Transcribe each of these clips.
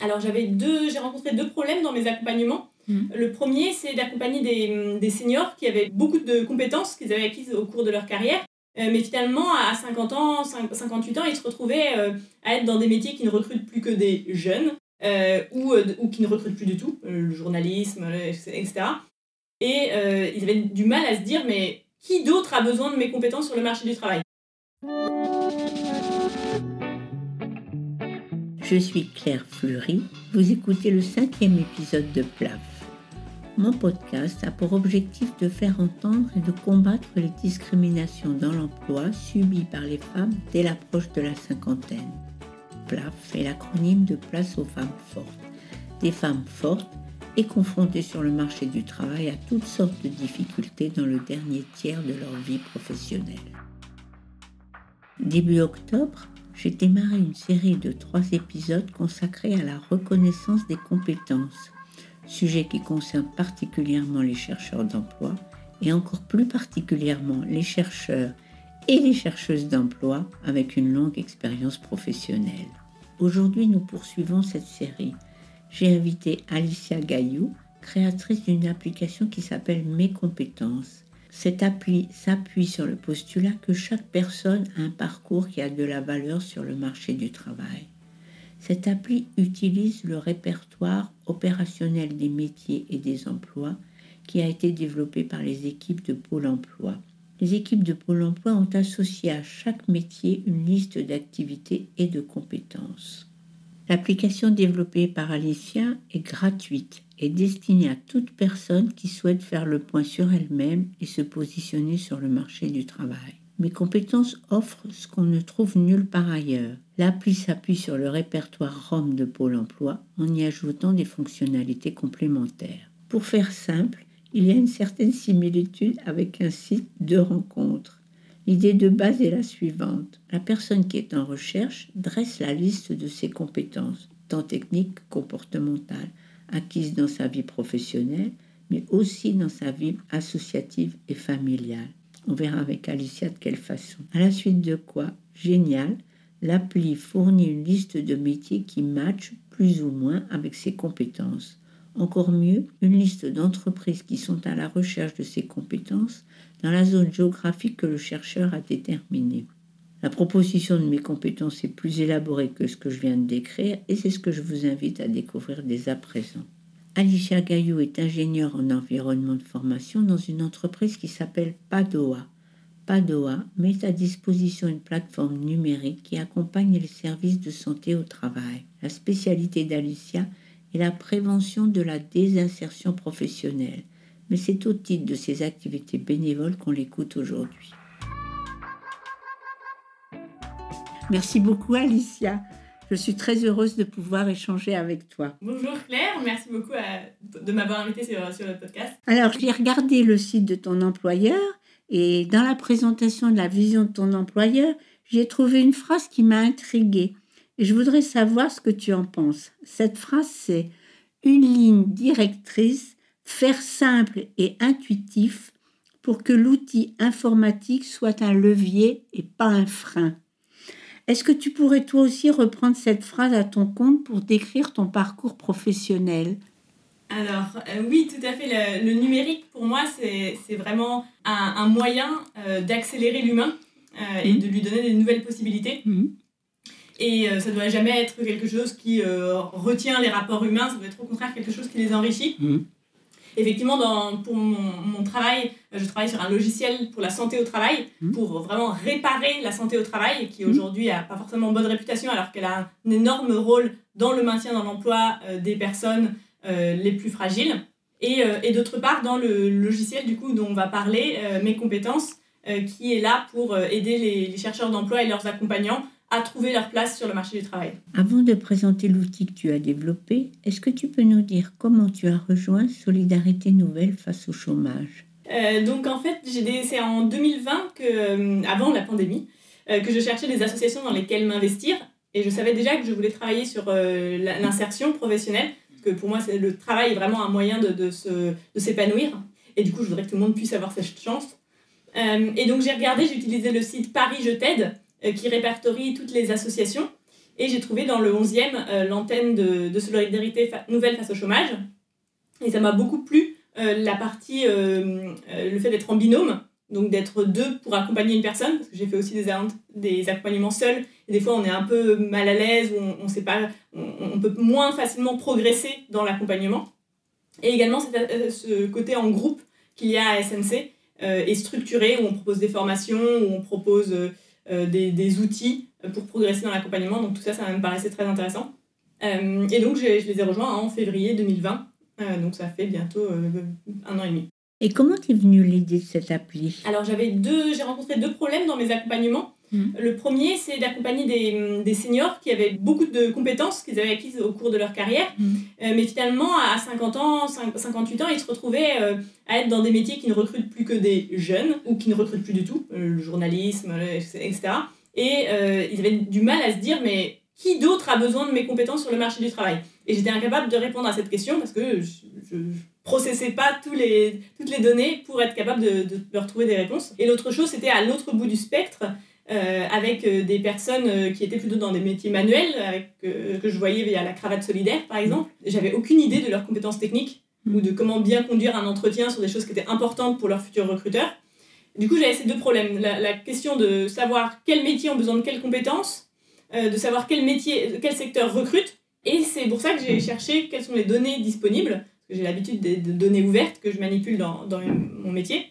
Alors j'avais deux, j'ai rencontré deux problèmes dans mes accompagnements. Mhm. Le premier, c'est d'accompagner des, des seniors qui avaient beaucoup de compétences qu'ils avaient acquises au cours de leur carrière, euh, mais finalement, à 50 ans, 5 58 ans, ils se retrouvaient euh, à être dans des métiers qui ne recrutent plus que des jeunes, euh, ou, ou qui ne recrutent plus du tout, le journalisme, etc. Et ils avaient du mal à se dire, mais qui d'autre a besoin de mes compétences sur le marché du travail? Je suis Claire Fleury, vous écoutez le cinquième épisode de PLAF. Mon podcast a pour objectif de faire entendre et de combattre les discriminations dans l'emploi subies par les femmes dès l'approche de la cinquantaine. PLAF est l'acronyme de Place aux femmes fortes. Des femmes fortes et confrontées sur le marché du travail à toutes sortes de difficultés dans le dernier tiers de leur vie professionnelle. Début octobre, j'ai démarré une série de trois épisodes consacrés à la reconnaissance des compétences, sujet qui concerne particulièrement les chercheurs d'emploi et encore plus particulièrement les chercheurs et les chercheuses d'emploi avec une longue expérience professionnelle. Aujourd'hui, nous poursuivons cette série. J'ai invité Alicia Gaillou, créatrice d'une application qui s'appelle Mes compétences. Cette appli s'appuie sur le postulat que chaque personne a un parcours qui a de la valeur sur le marché du travail. Cette appli utilise le répertoire opérationnel des métiers et des emplois qui a été développé par les équipes de Pôle Emploi. Les équipes de Pôle Emploi ont associé à chaque métier une liste d'activités et de compétences. L'application développée par Alicia est gratuite et destinée à toute personne qui souhaite faire le point sur elle-même et se positionner sur le marché du travail. Mes compétences offrent ce qu'on ne trouve nulle part ailleurs. L'appli s'appuie sur le répertoire ROM de Pôle Emploi en y ajoutant des fonctionnalités complémentaires. Pour faire simple, il y a une certaine similitude avec un site de rencontre. L'idée de base est la suivante. La personne qui est en recherche dresse la liste de ses compétences, tant techniques que comportementales, acquises dans sa vie professionnelle, mais aussi dans sa vie associative et familiale. On verra avec Alicia de quelle façon. À la suite de quoi, génial, l'appli fournit une liste de métiers qui matchent plus ou moins avec ses compétences. Encore mieux, une liste d'entreprises qui sont à la recherche de ces compétences dans la zone géographique que le chercheur a déterminée. La proposition de mes compétences est plus élaborée que ce que je viens de décrire et c'est ce que je vous invite à découvrir dès à présent. Alicia Gaillot est ingénieure en environnement de formation dans une entreprise qui s'appelle Padoa. Padoa met à disposition une plateforme numérique qui accompagne les services de santé au travail. La spécialité d'Alicia est la prévention de la désinsertion professionnelle, mais c'est au titre de ses activités bénévoles qu'on l'écoute aujourd'hui. Merci beaucoup Alicia. Je suis très heureuse de pouvoir échanger avec toi. Bonjour Claire, merci beaucoup à- de m'avoir invité sur, sur le podcast. Alors, j'ai regardé le site de ton employeur et dans la présentation de la vision de ton employeur, j'ai trouvé une phrase qui m'a intriguée. Et je voudrais savoir ce que tu en penses. Cette phrase, c'est une ligne directrice, faire simple et intuitif pour que l'outil informatique soit un levier et pas un frein. Est-ce que tu pourrais toi aussi reprendre cette phrase à ton compte pour décrire ton parcours professionnel? Alors, euh, oui, tout à fait. Le, le numérique, pour moi, c'est vraiment un, un moyen euh, d'accélérer l'humain euh, et Mhm. de lui donner des nouvelles possibilités. Et euh, ça ne doit jamais être quelque chose qui retient les rapports humains, ça doit être au contraire quelque chose qui les enrichit. Mhm. Effectivement, dans, pour mon, mon travail, euh, je travaille sur un logiciel pour la santé au travail, Mhm. pour vraiment réparer la santé au travail, qui Mhm. aujourd'hui n'a pas forcément bonne réputation, alors qu'elle a un énorme rôle dans le maintien dans l'emploi euh, des personnes euh, les plus fragiles. Et, euh, et d'autre part, dans le logiciel du coup, dont on va parler, mes compétences, qui est là pour aider les, les chercheurs d'emploi et leurs accompagnants à trouver leur place sur le marché du travail. Avant de présenter l'outil que tu as développé, est-ce que tu peux nous dire comment tu as rejoint Solidarité Nouvelle face au chômage? Euh, donc en fait, c'est en 2020, que, euh, avant la pandémie, euh, que je cherchais des associations dans lesquelles m'investir. Et je savais déjà que je voulais travailler sur l'insertion professionnelle, parce que pour moi, le travail est vraiment un moyen de, de se- de s'épanouir. Et du coup, je voudrais que tout le monde puisse avoir cette chance. Et donc j'ai regardé, j'ai utilisé le site Paris Je t'aide, qui répertorie toutes les associations. Et j'ai trouvé dans le 11e l'antenne de, de, solidarité nouvelle face au chômage. Et ça m'a beaucoup plu, la partie, le fait d'être en binôme, donc d'être deux pour accompagner une personne, parce que j'ai fait aussi des, des accompagnements seuls, et des fois on est un peu mal à l'aise, on, on, on, peut moins facilement progresser dans l'accompagnement. Et également ce côté en groupe qu'il y a à SNC, euh, est structuré, où on propose des formations, où on propose euh, des, des, outils pour progresser dans l'accompagnement. Donc tout ça, ça me paraissait très intéressant. Euh, et donc je les ai rejoints en février 2020. donc ça fait bientôt un an et demi. Et comment est venue l'idée de cette appli? Alors j'avais deux, j'ai rencontré deux problèmes dans mes accompagnements. Mm. Le premier, c'est d'accompagner des, des, seniors qui avaient beaucoup de compétences qu'ils avaient acquises au cours de leur carrière, mm. euh, mais finalement, à 50 ans, 58 ans, ils se retrouvaient euh, à être dans des métiers qui ne recrutent plus que des jeunes, ou qui ne recrutent plus du tout, euh, le journalisme, etc. Et ils avaient du mal à se dire, mais qui d'autre a besoin de mes compétences sur le marché du travail? Et j'étais incapable de répondre à cette question parce que je ne processais pas tous les, toutes les données pour être capable de, de, de retrouver des réponses. Et l'autre chose, c'était à l'autre bout du spectre, euh, avec euh, des personnes euh, qui étaient plutôt dans des métiers manuels, avec, que je voyais via la cravate solidaire par exemple. J'avais aucune idée de leurs compétences techniques mm. ou de comment bien conduire un entretien sur des choses qui étaient importantes pour leurs futurs recruteurs. Du coup, j'avais ces deux problèmes. La, question de savoir quels métiers ont besoin de quelles compétences, de savoir quel métier, quel secteur recrute. Et c'est pour ça que j'ai cherché quelles sont les données disponibles, j'ai l'habitude des de données ouvertes que je manipule dans, dans mon métier.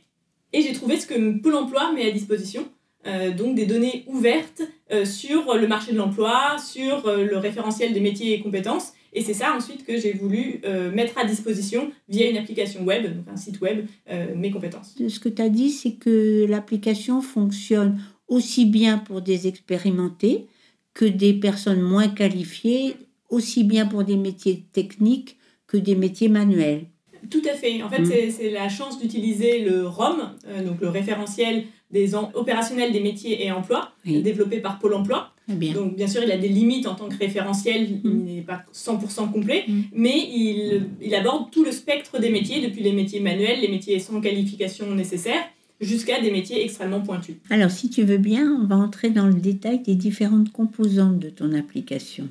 Et j'ai trouvé ce que Pôle emploi met à disposition. Euh, donc des données ouvertes euh, sur le marché de l'emploi, sur euh, le référentiel des métiers et compétences. Et c'est ça ensuite que j'ai voulu mettre à disposition via une application web, donc un site web, mes compétences. Ce que tu as dit, c'est que l'application fonctionne aussi bien pour des expérimentés que des personnes moins qualifiées, aussi bien pour des métiers techniques que des métiers manuels. Tout à fait. En fait, mm. c'est la chance d'utiliser le ROM, donc le référentiel des opérationnels des métiers et emplois, développé par Pôle emploi. Bien. Donc, bien sûr, il a des limites en tant que référentiel, il mm. n'est pas 100% complet, mm. mais il, il, aborde tout le spectre des métiers, depuis les métiers manuels, les métiers sans qualification nécessaire, jusqu'à des métiers extrêmement pointus. Alors, si tu veux bien, on va entrer dans le détail des différentes composantes de ton application.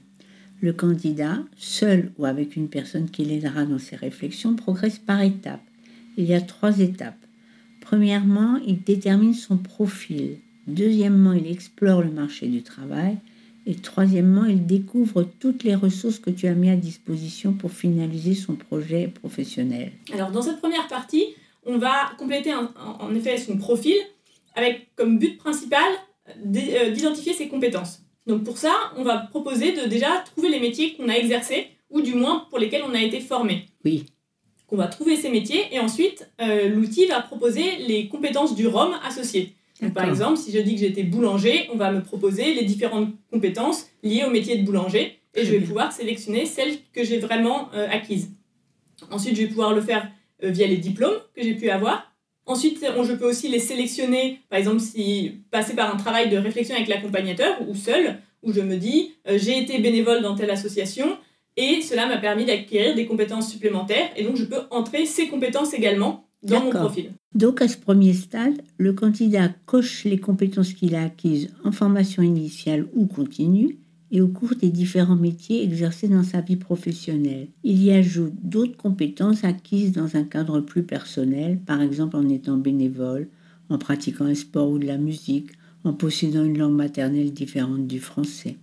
Le candidat, seul ou avec une personne qui l'aidera dans ses réflexions, progresse par étapes. Il y a trois étapes. Premièrement, il détermine son profil. Deuxièmement, il explore le marché du travail. Et troisièmement, il découvre toutes les ressources que tu as mis à disposition pour finaliser son projet professionnel. Alors, dans cette première partie, on va compléter en effet son profil avec comme but principal euh, d'identifier ses compétences. Donc pour ça, on va proposer de déjà trouver les métiers qu'on a exercés ou du moins pour lesquels on a été formé. Oui qu'on va trouver ces métiers et ensuite euh, l'outil va proposer les compétences du ROM associées. par exemple, si je dis que j'étais boulanger, on va me proposer les différentes compétences liées au métier de boulanger et je vais pouvoir sélectionner celles que j'ai vraiment euh, acquises. Ensuite, je vais pouvoir le faire euh, via les diplômes que j'ai pu avoir. Ensuite, je peux aussi les sélectionner, par exemple, si passer par un travail de réflexion avec l'accompagnateur ou seul, où je me dis, j'ai été bénévole dans telle association, et cela m'a permis d'acquérir des compétences supplémentaires et donc je peux entrer ces compétences également dans mon profil. Donc à ce premier stade, le candidat coche les compétences qu'il a acquises en formation initiale ou continue et au cours des différents métiers exercés dans sa vie professionnelle. Il y ajoute d'autres compétences acquises dans un cadre plus personnel, par exemple en étant bénévole, en pratiquant un sport ou de la musique, en possédant une langue maternelle différente du français.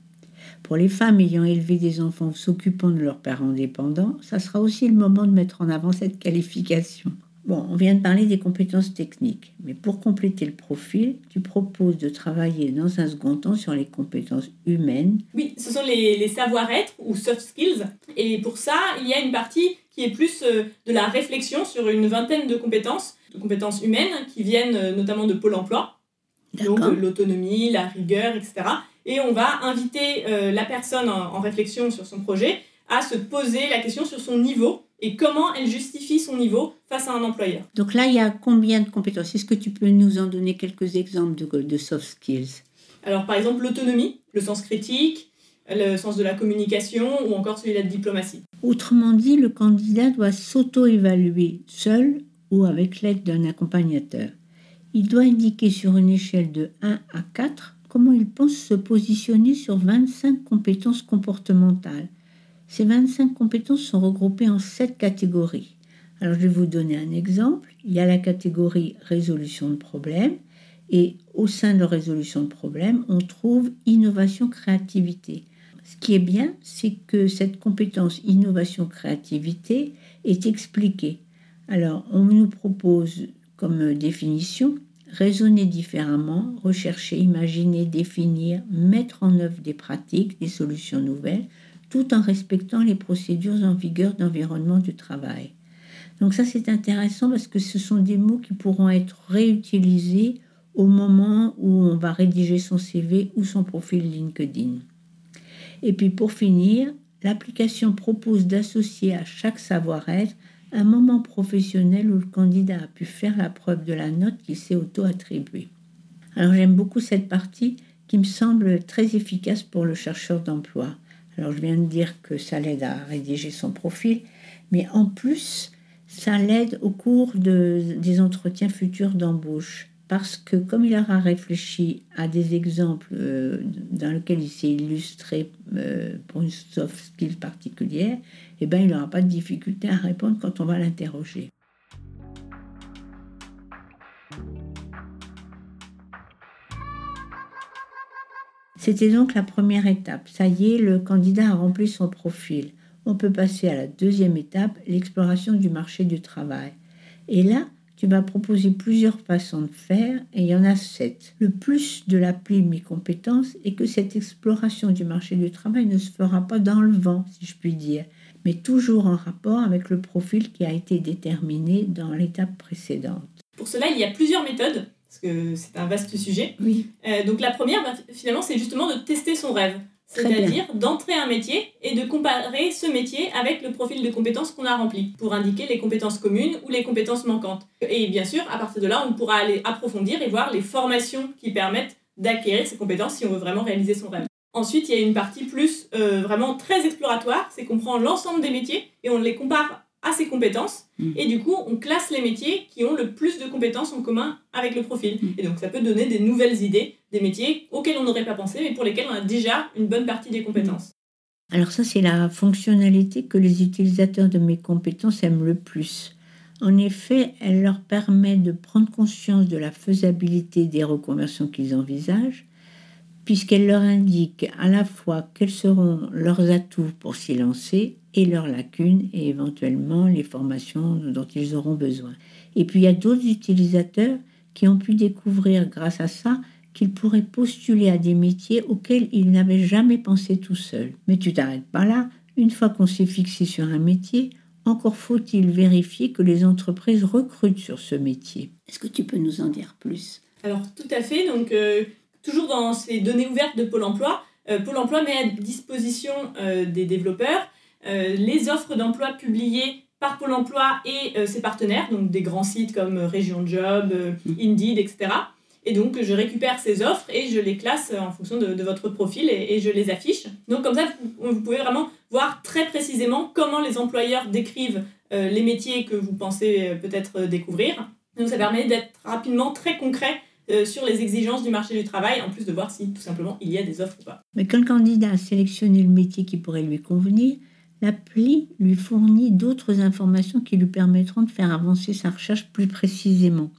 Pour les femmes ayant élevé des enfants ou s'occupant de leurs parents dépendants, ça sera aussi le moment de mettre en avant cette qualification. Bon, on vient de parler des compétences techniques, mais pour compléter le profil, tu proposes de travailler dans un second temps sur les compétences humaines. Oui, ce sont les, les savoir-être ou soft skills. Et pour ça, il y a une partie qui est plus euh, de la réflexion sur une vingtaine de compétences, de compétences humaines qui viennent euh, notamment de Pôle emploi. Donc euh, l'autonomie, la rigueur, etc et on va inviter euh, la personne en, réflexion sur son projet à se poser la question sur son niveau et comment elle justifie son niveau face à un employeur. Donc là, il y a combien de compétences? Est-ce que tu peux nous en donner quelques exemples de, de soft skills? Alors par exemple l'autonomie, le sens critique, le sens de la communication ou encore celui de la diplomatie. Autrement dit, le candidat doit s'auto-évaluer seul ou avec l'aide d'un accompagnateur. Il doit indiquer sur une échelle de 1 à 4 comment il pense se positionner sur 25 compétences comportementales. Ces 25 compétences sont regroupées en 7 catégories. Alors je vais vous donner un exemple. Il y a la catégorie résolution de problèmes et au sein de résolution de problèmes, on trouve innovation créativité. Ce qui est bien, c'est que cette compétence innovation créativité est expliquée. Alors on nous propose comme définition raisonner différemment, rechercher, imaginer, définir, mettre en œuvre des pratiques, des solutions nouvelles, tout en respectant les procédures en vigueur d'environnement du travail. Donc ça c'est intéressant parce que ce sont des mots qui pourront être réutilisés au moment où on va rédiger son CV ou son profil LinkedIn. Et puis pour finir, l'application propose d'associer à chaque savoir-être un moment professionnel où le candidat a pu faire la preuve de la note qu'il s'est auto-attribuée. Alors j'aime beaucoup cette partie qui me semble très efficace pour le chercheur d'emploi. Alors je viens de dire que ça l'aide à rédiger son profil, mais en plus, ça l'aide au cours de, des entretiens futurs d'embauche. Parce que comme il aura réfléchi à des exemples euh, dans lesquels il s'est illustré euh, pour une soft skill particulière, eh ben, il n'aura pas de difficulté à répondre quand on va l'interroger. C'était donc la première étape. Ça y est, le candidat a rempli son profil. On peut passer à la deuxième étape, l'exploration du marché du travail. Et là, tu vas proposer plusieurs façons de faire et il y en a sept. Le plus de l'appli Mes compétences est que cette exploration du marché du travail ne se fera pas dans le vent, si je puis dire, mais toujours en rapport avec le profil qui a été déterminé dans l'étape précédente. Pour cela, il y a plusieurs méthodes, parce que c'est un vaste sujet. Oui. Euh, donc la première, bah, finalement, c'est justement de tester son rêve. C'est-à-dire d'entrer un métier et de comparer ce métier avec le profil de compétences qu'on a rempli pour indiquer les compétences communes ou les compétences manquantes. Et bien sûr, à partir de là, on pourra aller approfondir et voir les formations qui permettent d'acquérir ces compétences si on veut vraiment réaliser son rêve. Ensuite, il y a une partie plus euh, vraiment très exploratoire, c'est qu'on prend l'ensemble des métiers et on les compare à ses compétences. Mm. Et du coup, on classe les métiers qui ont le plus de compétences en commun avec le profil. Mm. Et donc, ça peut donner des nouvelles idées, des métiers auxquels on n'aurait pas pensé, mais pour lesquels on a déjà une bonne partie des compétences. Mm. Alors ça, c'est la fonctionnalité que les utilisateurs de mes compétences aiment le plus. En effet, elle leur permet de prendre conscience de la faisabilité des reconversions qu'ils envisagent, puisqu'elle leur indique à la fois quels seront leurs atouts pour s'y lancer et leurs lacunes et éventuellement les formations dont ils auront besoin. Et puis il y a d'autres utilisateurs qui ont pu découvrir grâce à ça qu'ils pourraient postuler à des métiers auxquels ils n'avaient jamais pensé tout seuls. Mais tu t'arrêtes pas là. Une fois qu'on s'est fixé sur un métier, encore faut-il vérifier que les entreprises recrutent sur ce métier. Est-ce que tu peux nous en dire plus? Alors tout à fait. Donc euh, toujours dans ces données ouvertes de Pôle Emploi, euh, Pôle Emploi met à disposition euh, des développeurs euh, les offres d'emploi publiées par Pôle Emploi et ses partenaires, donc des grands sites comme Région Job, mm. Indeed, etc. Et donc, je récupère ces offres et je les classe en fonction de, votre profil et, je les affiche. Donc, comme ça, vous, pouvez vraiment voir très précisément comment les employeurs décrivent les métiers que vous pensez peut-être découvrir. Donc, ça permet d'être rapidement très concret euh, sur les exigences du marché du travail, en plus de voir si tout simplement il y a des offres ou pas. Mais quand le candidat a sélectionné le métier qui pourrait lui convenir, l'appli lui fournit d'autres informations qui lui permettront de faire avancer sa recherche plus précisément.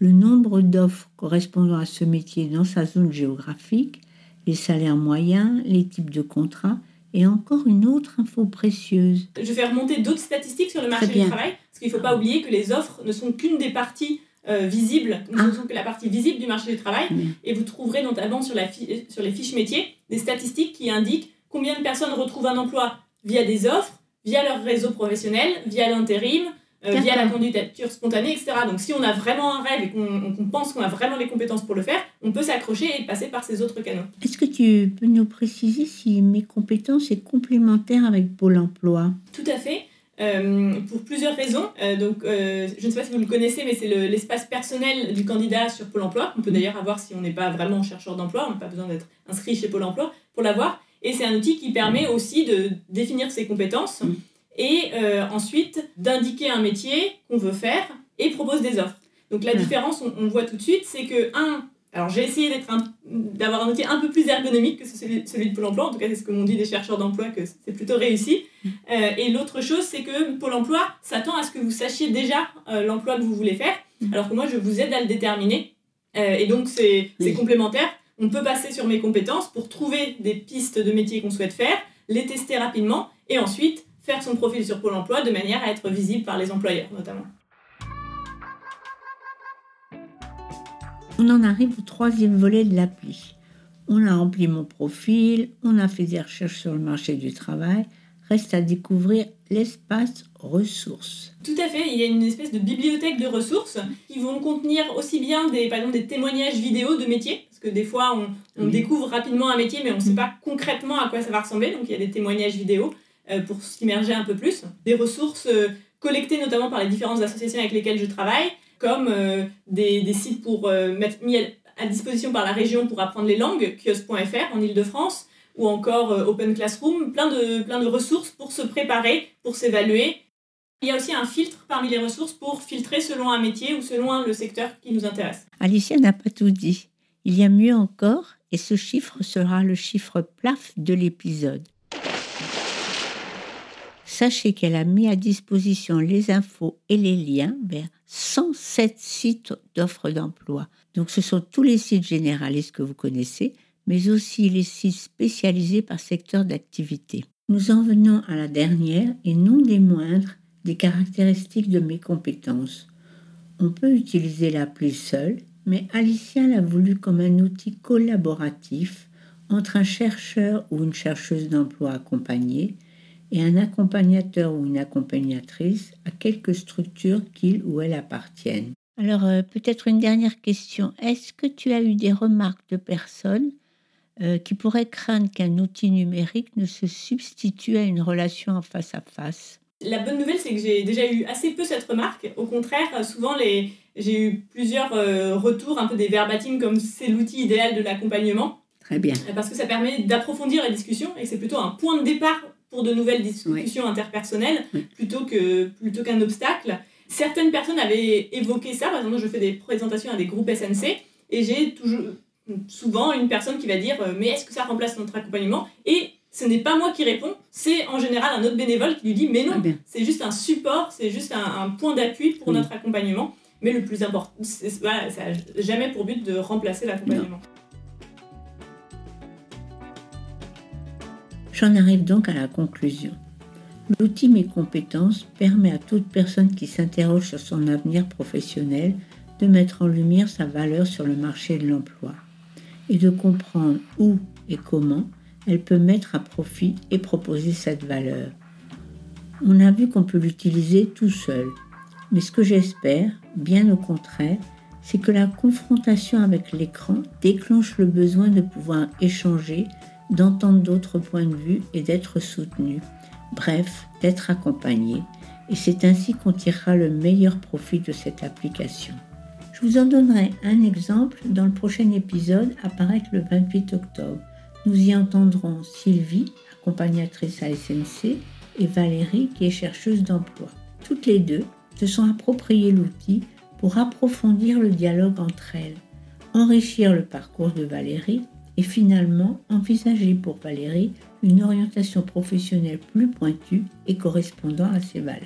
Le nombre d'offres correspondant à ce métier dans sa zone géographique, les salaires moyens, les types de contrats et encore une autre info précieuse. Je vais remonter d'autres statistiques sur le marché du travail, parce qu'il ne faut pas oublier que les offres ne sont qu'une des parties euh, visible, nous ne ah. que la partie visible du marché du travail. Et vous trouverez notamment sur, la sur les fiches métiers des statistiques qui indiquent combien de personnes retrouvent un emploi via des offres, via leur réseau professionnel, via l'intérim, euh, via la candidature spontanée, etc. Donc si on a vraiment un rêve et qu'on pense qu'on a vraiment les compétences pour le faire, on peut s'accrocher et passer par ces autres canaux. Est-ce que tu peux nous préciser si mes compétences sont complémentaires avec Pôle Emploi? Tout à fait. Euh, pour plusieurs raisons. Euh, donc, euh, je ne sais pas si vous le connaissez, mais c'est l'espace personnel du candidat sur Pôle emploi. On peut d'ailleurs avoir si on n'est pas vraiment chercheur d'emploi, on n'a pas besoin d'être inscrit chez Pôle emploi pour l'avoir. Et c'est un outil qui permet aussi de définir ses compétences et ensuite d'indiquer un métier qu'on veut faire et propose des offres. Donc, la différence, on, on voit tout de suite, c'est que, un, Alors j'ai essayé d'avoir un outil un peu plus ergonomique que celui, celui de Pôle emploi, en tout cas c'est ce que m'ont dit des chercheurs d'emploi, que c'est plutôt réussi. Mm. Euh, et l'autre chose, c'est que Pôle emploi s'attend à ce que vous sachiez déjà euh, l'emploi que vous voulez faire, mm. alors que moi je vous aide à le déterminer. Euh, et donc c'est complémentaire. On peut passer sur mes compétences pour trouver des pistes de métiers qu'on souhaite faire, les tester rapidement et ensuite faire son profil sur Pôle emploi de manière à être visible par les employeurs notamment. On en arrive au troisième volet de l'appli. On a rempli mon profil, on a fait des recherches sur le marché du travail. Reste à découvrir l'espace ressources. Tout à fait, il y a une espèce de bibliothèque de ressources qui vont contenir aussi bien des, par exemple, des témoignages vidéo de métiers, parce que des fois on, découvre rapidement un métier mais on ne sait pas concrètement à quoi ça va ressembler, donc il y a des témoignages vidéo euh, pour s'immerger un peu plus. Des ressources euh, collectées notamment par les différentes associations avec lesquelles je travaille, comme euh, des, sites pour euh, mettre mis à, disposition par la région pour apprendre les langues, kios.fr en Ile-de-France, ou encore euh, Open Classroom, plein de, plein de ressources pour se préparer, pour s'évaluer. Il y a aussi un filtre parmi les ressources pour filtrer selon un métier ou selon le secteur qui nous intéresse. Alicia n'a pas tout dit. Il y a mieux encore, et ce chiffre sera le chiffre plaf de l'épisode. Sachez qu'elle a mis à disposition les infos et les liens vers 107 sites d'offres d'emploi. Donc ce sont tous les sites généralistes que vous connaissez, mais aussi les sites spécialisés par secteur d'activité. Nous en venons à la dernière et non des moindres des caractéristiques de mes compétences. On peut utiliser l'appli seule, mais Alicia l'a voulu comme un outil collaboratif entre un chercheur ou une chercheuse d'emploi accompagnée et un accompagnateur ou une accompagnatrice à quelque structure qu'il ou elle appartienne. Alors euh, peut-être une dernière question. Est-ce que tu as eu des remarques de personnes euh, qui pourraient craindre qu'un outil numérique ne se substitue à une relation en face à face? La bonne nouvelle, c'est que j'ai déjà eu assez peu cette remarque. Au contraire, souvent les... j'ai eu plusieurs euh, retours, un peu des verbatim comme c'est l'outil idéal de l'accompagnement. Très bien. Parce que ça permet d'approfondir la discussion et c'est plutôt un point de départ pour de nouvelles discussions interpersonnelles plutôt que plutôt qu'un obstacle. Certaines personnes avaient évoqué ça. Par exemple, je fais des présentations à des groupes SNC et j'ai toujours souvent une personne qui va dire euh, mais est-ce que ça remplace notre accompagnement? Et ce n'est pas moi qui réponds, c'est en général un autre bénévole qui lui dit mais non, c'est juste un support, c'est juste un, point d'appui pour notre accompagnement. Mais le plus important, voilà, ça n'a jamais pour but de remplacer l'accompagnement. J'en arrive donc à la conclusion. L'outil Mes compétences permet à toute personne qui s'interroge sur son avenir professionnel de mettre en lumière sa valeur sur le marché de l'emploi et de comprendre où et comment elle peut mettre à profit et proposer cette valeur. On a vu qu'on peut l'utiliser tout seul, mais ce que j'espère, bien au contraire, c'est que la confrontation avec l'écran déclenche le besoin de pouvoir échanger d'entendre d'autres points de vue et d'être soutenu, bref, d'être accompagné, et c'est ainsi qu'on tirera le meilleur profit de cette application. Je vous en donnerai un exemple dans le prochain épisode apparaître le 28 octobre. Nous y entendrons Sylvie, accompagnatrice à SNC, et Valérie, qui est chercheuse d'emploi. Toutes les deux se sont appropriées l'outil pour approfondir le dialogue entre elles, enrichir le parcours de Valérie et finalement envisager pour Valérie une orientation professionnelle plus pointue et correspondant à ses valeurs.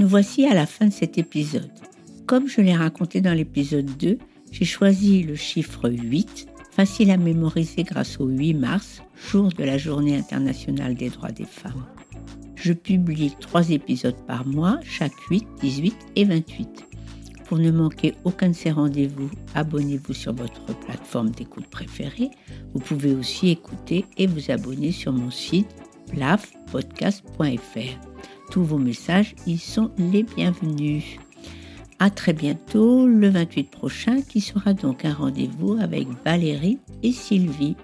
Nous voici à la fin de cet épisode. Comme je l'ai raconté dans l'épisode 2, j'ai choisi le chiffre 8, facile à mémoriser grâce au 8 mars, jour de la Journée internationale des droits des femmes. Je publie trois épisodes par mois, chaque 8, 18 et 28. Pour ne manquer aucun de ces rendez-vous, abonnez-vous sur votre plateforme d'écoute préférée. Vous pouvez aussi écouter et vous abonner sur mon site plafpodcast.fr. Tous vos messages y sont les bienvenus. À très bientôt, le 28 prochain, qui sera donc un rendez-vous avec Valérie et Sylvie.